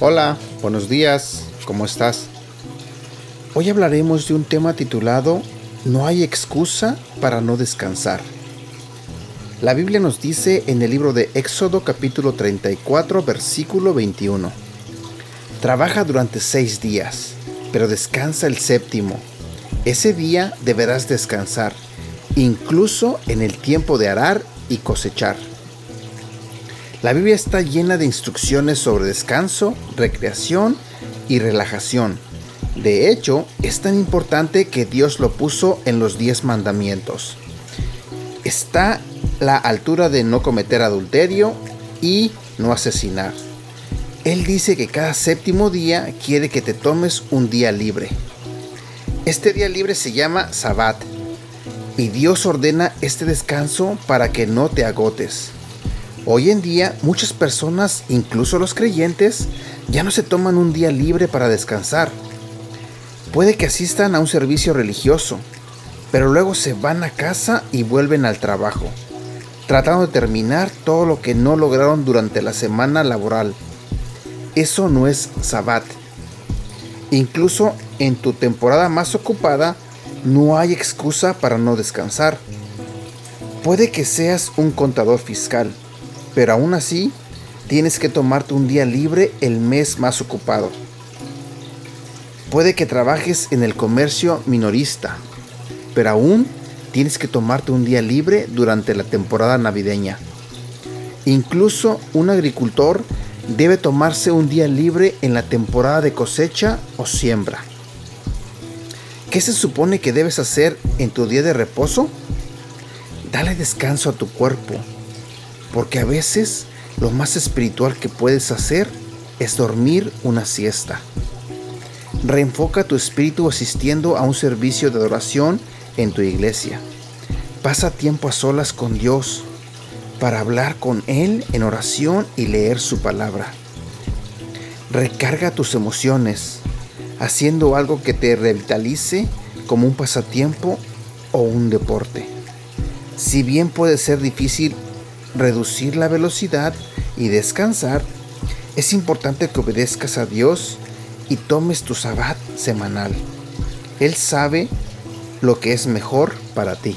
Hola, buenos días, ¿cómo estás? Hoy hablaremos de un tema titulado No hay excusa para no descansar. La Biblia nos dice en el libro de Éxodo capítulo 34 versículo 21. Trabaja durante seis días, pero descansa el séptimo. Ese día deberás descansar, incluso en el tiempo de arar y cosechar. La Biblia está llena de instrucciones sobre descanso, recreación y relajación. De hecho, es tan importante que Dios lo puso en los diez mandamientos. Está la altura de no cometer adulterio y no asesinar. Él dice que cada séptimo día quiere que te tomes un día libre. Este día libre se llama Sabbat y Dios ordena este descanso para que no te agotes. Hoy en día muchas personas, incluso los creyentes, ya no se toman un día libre para descansar. Puede que asistan a un servicio religioso, pero luego se van a casa y vuelven al trabajo, tratando de terminar todo lo que no lograron durante la semana laboral. Eso no es sabbat. Incluso en tu temporada más ocupada, no hay excusa para no descansar. Puede que seas un contador fiscal, pero aún así tienes que tomarte un día libre el mes más ocupado. Puede que trabajes en el comercio minorista, pero aún tienes que tomarte un día libre durante la temporada navideña. Incluso un agricultor debe tomarse un día libre en la temporada de cosecha o siembra. ¿Qué se supone que debes hacer en tu día de reposo? Dale descanso a tu cuerpo porque a veces lo más espiritual que puedes hacer es dormir una siesta. Reenfoca tu espíritu asistiendo a un servicio de adoración en tu iglesia. Pasa tiempo a solas con Dios para hablar con Él en oración y leer su palabra. Recarga tus emociones haciendo algo que te revitalice como un pasatiempo o un deporte. Si bien puede ser difícil reducir la velocidad y descansar, es importante que obedezcas a Dios y tomes tu sabbat semanal. Él sabe lo que es mejor para ti.